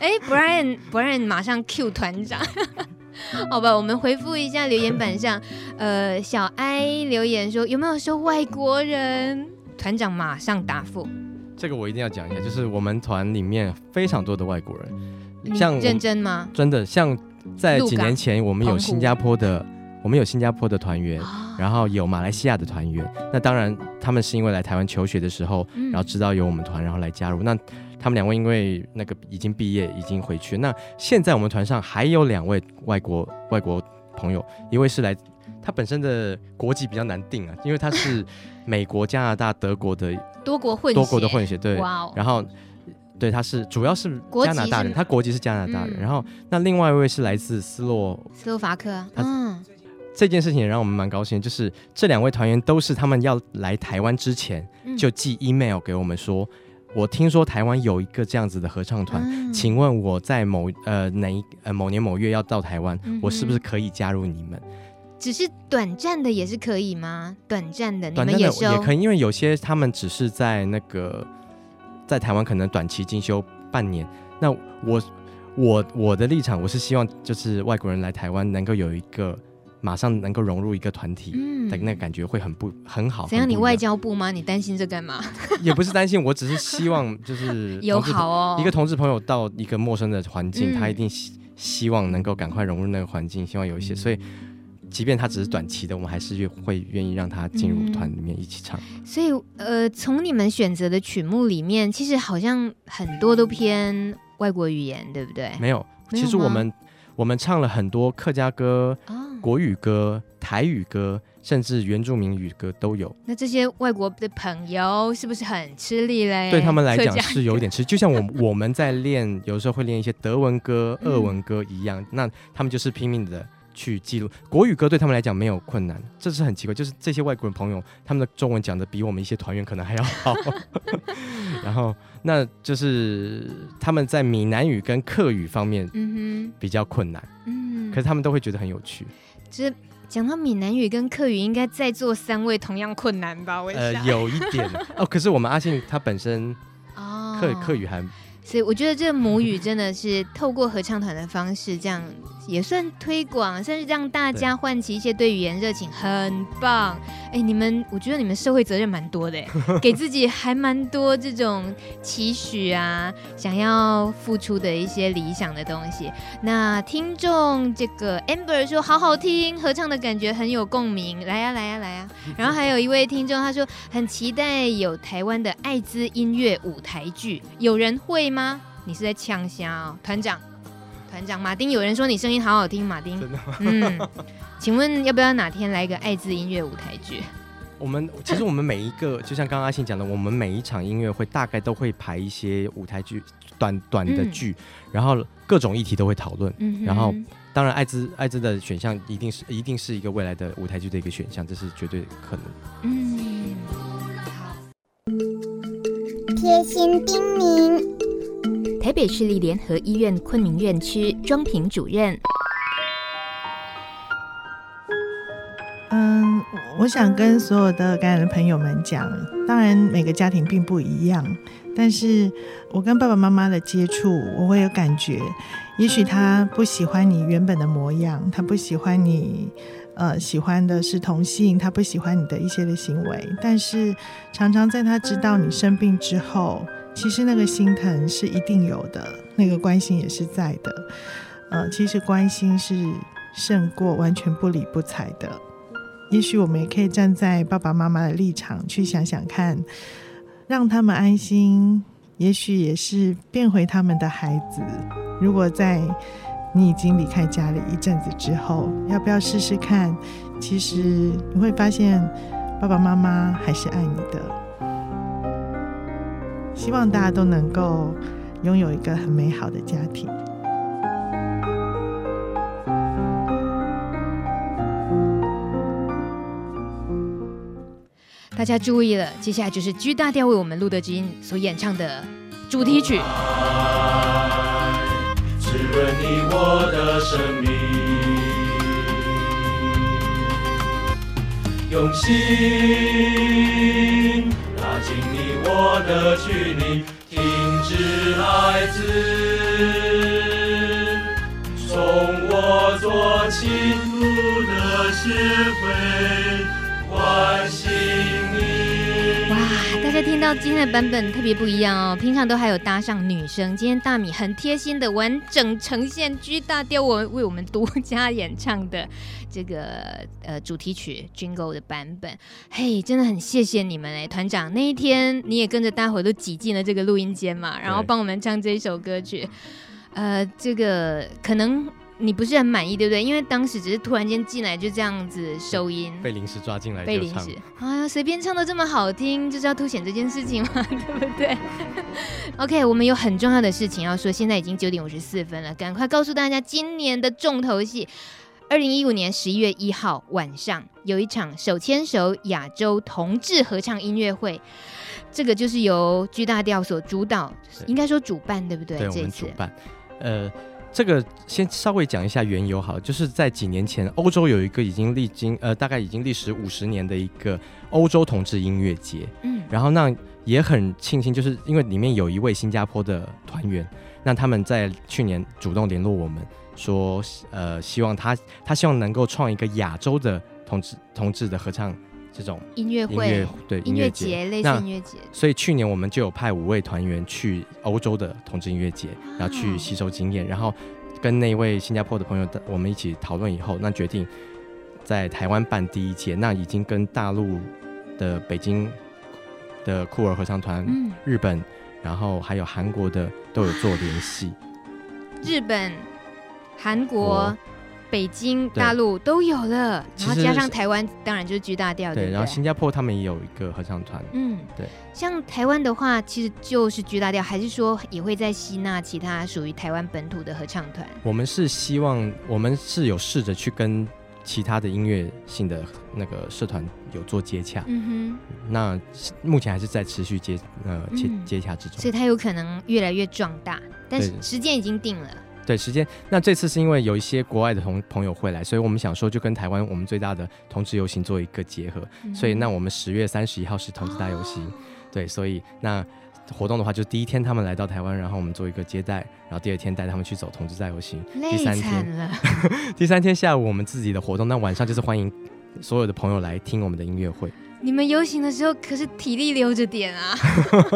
哎，Brian Brian 马上 Q 团长，好吧，我们回复一下留言板上，呃，小艾留言说有没有说外国人？团长马上答复。这个我一定要讲一下，就是我们团里面非常多的外国人，像认真吗？真的像。在几年前，我们有新加坡的，我们有新加坡的团员，然后有马来西亚的团员。那当然，他们是因为来台湾求学的时候，然后知道有我们团，然后来加入。那他们两位因为那个已经毕业，已经回去。那现在我们团上还有两位外国外国朋友，一位是来，他本身的国籍比较难定啊，因为他是 美国、加拿大、德国的多国混多国的混血，对，然后。对，他是主要是加拿大人，他国籍是加拿大人。嗯、然后那另外一位是来自斯洛斯洛伐克。嗯，这件事情也让我们蛮高兴，就是这两位团员都是他们要来台湾之前就寄 email 给我们说，嗯、我听说台湾有一个这样子的合唱团，嗯、请问我在某呃哪一呃某年某月要到台湾，嗯、我是不是可以加入你们？只是短暂的也是可以吗？短暂的，短暂的也可以，因为有些他们只是在那个。在台湾可能短期进修半年，那我我我的立场，我是希望就是外国人来台湾能够有一个马上能够融入一个团体的那个感觉会很不很好。怎样？你外交部吗？你担心这干嘛？也不是担心，我只是希望就是 友好哦。一个同志朋友到一个陌生的环境，嗯、他一定希希望能够赶快融入那个环境，希望有一些所以。即便他只是短期的，我们还是会愿意让他进入团里面一起唱。嗯、所以，呃，从你们选择的曲目里面，其实好像很多都偏外国语言，对不对？没有，其实我们我们唱了很多客家歌、哦、国语歌、台语歌，甚至原住民语歌都有。那这些外国的朋友是不是很吃力嘞？对他们来讲是有点吃，就像我我们在练，有时候会练一些德文歌、俄文歌一样，嗯、那他们就是拼命的。去记录国语歌对他们来讲没有困难，这是很奇怪。就是这些外国人朋友，他们的中文讲的比我们一些团员可能还要好。然后，那就是他们在闽南语跟客语方面，嗯哼，比较困难。嗯，可是他们都会觉得很有趣。其实讲到闽南语跟客语，应该在座三位同样困难吧？我呃，有一点 哦。可是我们阿信他本身哦，客客语还。所以我觉得这个母语真的是透过合唱团的方式，这样也算推广，算是让大家唤起一些对语言热情，很棒。哎，你们，我觉得你们社会责任蛮多的，给自己还蛮多这种期许啊，想要付出的一些理想的东西。那听众这个 Amber 说好好听，合唱的感觉很有共鸣，来呀来呀来呀。然后还有一位听众他说很期待有台湾的艾滋音乐舞台剧，有人会吗？你是在呛虾哦，团长，团长马丁，有人说你声音好好听，马丁，真的吗？嗯，请问要不要哪天来个爱滋音乐舞台剧？我们其实我们每一个，就像刚刚阿信讲的，我们每一场音乐会大概都会排一些舞台剧，短短的剧，嗯、然后各种议题都会讨论。嗯，然后当然艾滋艾滋的选项一定是一定是一个未来的舞台剧的一个选项，这是绝对可能。嗯，好。贴心叮咛，台北市立联合医院昆明院区庄平主任。嗯，我想跟所有的感染的朋友们讲，当然每个家庭并不一样，但是我跟爸爸妈妈的接触，我会有感觉，也许他不喜欢你原本的模样，他不喜欢你，呃，喜欢的是同性，他不喜欢你的一些的行为，但是常常在他知道你生病之后，其实那个心疼是一定有的，那个关心也是在的，呃，其实关心是胜过完全不理不睬的。也许我们也可以站在爸爸妈妈的立场去想想看，让他们安心，也许也是变回他们的孩子。如果在你已经离开家里一阵子之后，要不要试试看？其实你会发现，爸爸妈妈还是爱你的。希望大家都能够拥有一个很美好的家庭。大家注意了，接下来就是 G 大调为我们露德知音所演唱的主题曲。爱滋润你我的生命，用心拉近你我的距离，停止来自，从我做起，路的协会关心。大家听到今天的版本特别不一样哦，平常都还有搭上女生，今天大米很贴心的完整呈现 G 大调我为我们独家演唱的这个呃主题曲 Jingle 的版本，嘿，真的很谢谢你们哎，团长那一天你也跟着大伙都挤进了这个录音间嘛，然后帮我们唱这一首歌曲，呃，这个可能。你不是很满意，对不对？因为当时只是突然间进来就这样子收音，被临时抓进来，被临时。哎呀，随便唱的这么好听，就是要凸显这件事情嘛，对不对？OK，我们有很重要的事情要说，现在已经九点五十四分了，赶快告诉大家今年的重头戏：二零一五年十一月一号晚上有一场手牵手亚洲同志合唱音乐会，这个就是由巨大调所主导，应该说主办，对不对？对，我们主办，呃。这个先稍微讲一下缘由好了，就是在几年前，欧洲有一个已经历经呃大概已经历时五十年的一个欧洲同志音乐节，嗯，然后那也很庆幸，就是因为里面有一位新加坡的团员，那他们在去年主动联络我们说，呃，希望他他希望能够创一个亚洲的同志同志的合唱。这种音乐会，对音乐节，类似音乐节。所以去年我们就有派五位团员去欧洲的同志音乐节，然后去吸收经验，然后跟那位新加坡的朋友的我们一起讨论以后，那决定在台湾办第一届。那已经跟大陆的北京的酷儿合唱团、嗯、日本，然后还有韩国的都有做联系。日本、韩国。北京、大陆都有了，然后加上台湾，当然就是 G 大调。对，然后新加坡他们也有一个合唱团。嗯，对。像台湾的话，其实就是 G 大调，还是说也会在吸纳其他属于台湾本土的合唱团？我们是希望，我们是有试着去跟其他的音乐性的那个社团有做接洽。嗯哼。那目前还是在持续接呃接、嗯、接洽之中，所以它有可能越来越壮大，但是时间已经定了。对时间，那这次是因为有一些国外的同朋友会来，所以我们想说就跟台湾我们最大的同志游行做一个结合，嗯、所以那我们十月三十一号是同志大游行，哦、对，所以那活动的话就第一天他们来到台湾，然后我们做一个接待，然后第二天带他们去走同志大游行，第三天 第三天下午我们自己的活动，那晚上就是欢迎所有的朋友来听我们的音乐会。你们游行的时候可是体力留着点啊，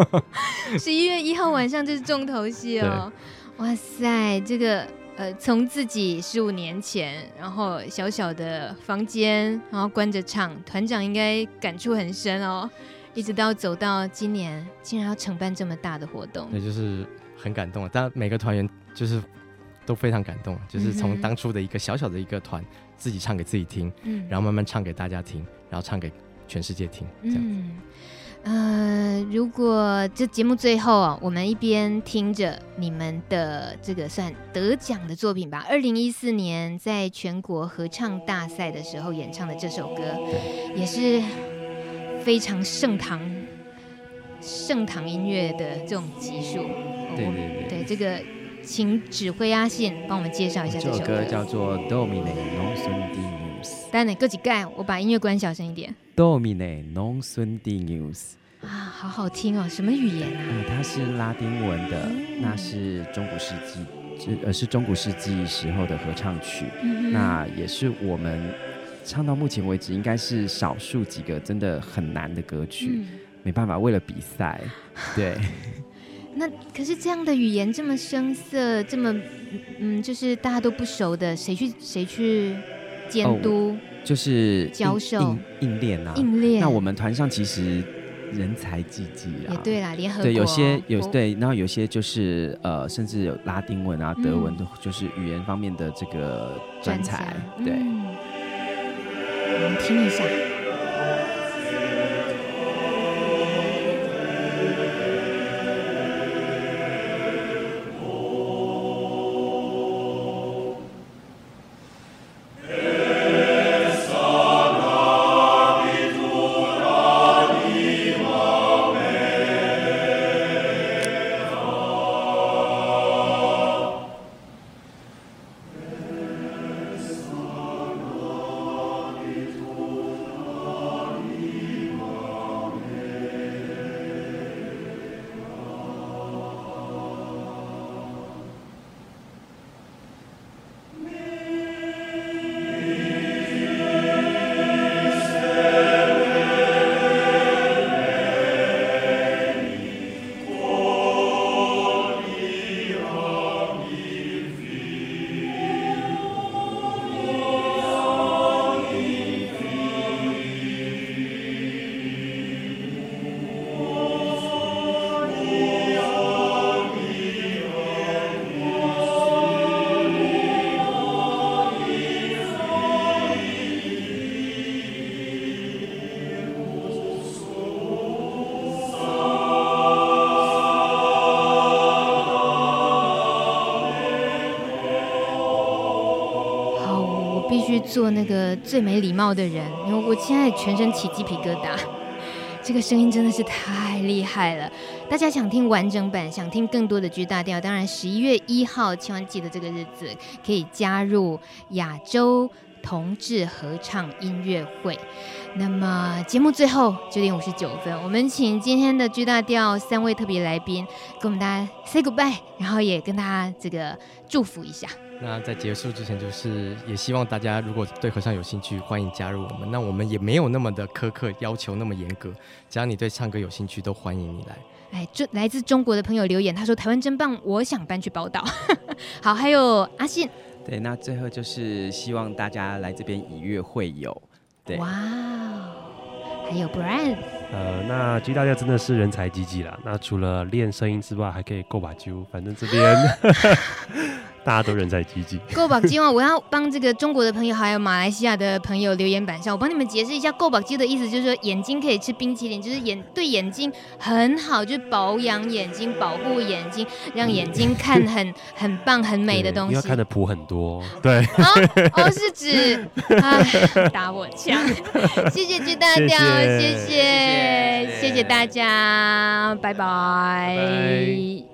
十一月一号晚上就是重头戏哦。哇塞，这个呃，从自己十五年前，然后小小的房间，然后关着唱，团长应该感触很深哦。一直到走到今年，竟然要承办这么大的活动，那就是很感动啊。但每个团员就是都非常感动，就是从当初的一个小小的一个团，自己唱给自己听，嗯，然后慢慢唱给大家听，然后唱给全世界听。这样子。嗯呃，如果这节目最后啊，我们一边听着你们的这个算得奖的作品吧，二零一四年在全国合唱大赛的时候演唱的这首歌，也是非常盛唐盛唐音乐的这种级数。对对对，对这个，请指挥阿信帮我们介绍一下这首歌。首歌叫做《Domine non sum di news》。等等，哥几盖，我把音乐关小声一点。Domine non sundi news。啊，好好听哦！什么语言啊？嗯，它是拉丁文的，嗯、那是中古世纪，呃，是中古世纪时候的合唱曲。嗯、那也是我们唱到目前为止，应该是少数几个真的很难的歌曲。嗯、没办法，为了比赛，对。那可是这样的语言这么生涩，这么嗯，就是大家都不熟的，谁去谁去监督？哦、就是教授应练啊，硬练。那我们团上其实。人才济济啊！也对啦，联合对有些有对，然后有些就是呃，甚至有拉丁文啊、德文的，就是语言方面的这个专才。对，嗯、我们听一下。做那个最没礼貌的人，因为我现在全身起鸡皮疙瘩，这个声音真的是太厉害了。大家想听完整版，想听更多的 G 大调，当然十一月一号，千万记得这个日子可以加入亚洲同志合唱音乐会。那么节目最后九点五十九分，我们请今天的 G 大调三位特别来宾跟我们大家 say goodbye，然后也跟大家这个祝福一下。那在结束之前，就是也希望大家如果对合唱有兴趣，欢迎加入我们。那我们也没有那么的苛刻，要求那么严格，只要你对唱歌有兴趣，都欢迎你来。哎，这来自中国的朋友留言，他说台湾真棒，我想搬去宝岛。好，还有阿信。对，那最后就是希望大家来这边以乐会友。对，哇，还有 Brian。呃，那 G 大家真的是人才济济啦。那除了练声音之外，还可以够把揪，反正这边。大家都人在济济。够宝鸡吗？我要帮这个中国的朋友还有马来西亚的朋友留言板上，我帮你们解释一下够宝鸡的意思，就是说眼睛可以吃冰淇淋，就是眼对眼睛很好，就是保养眼睛、保护眼睛，让眼睛看很很棒、很美的东西。你要看的谱很多，对。哦，哦，是指啊，打我枪。谢谢巨大调，谢谢谢谢，谢谢大家，拜拜。拜拜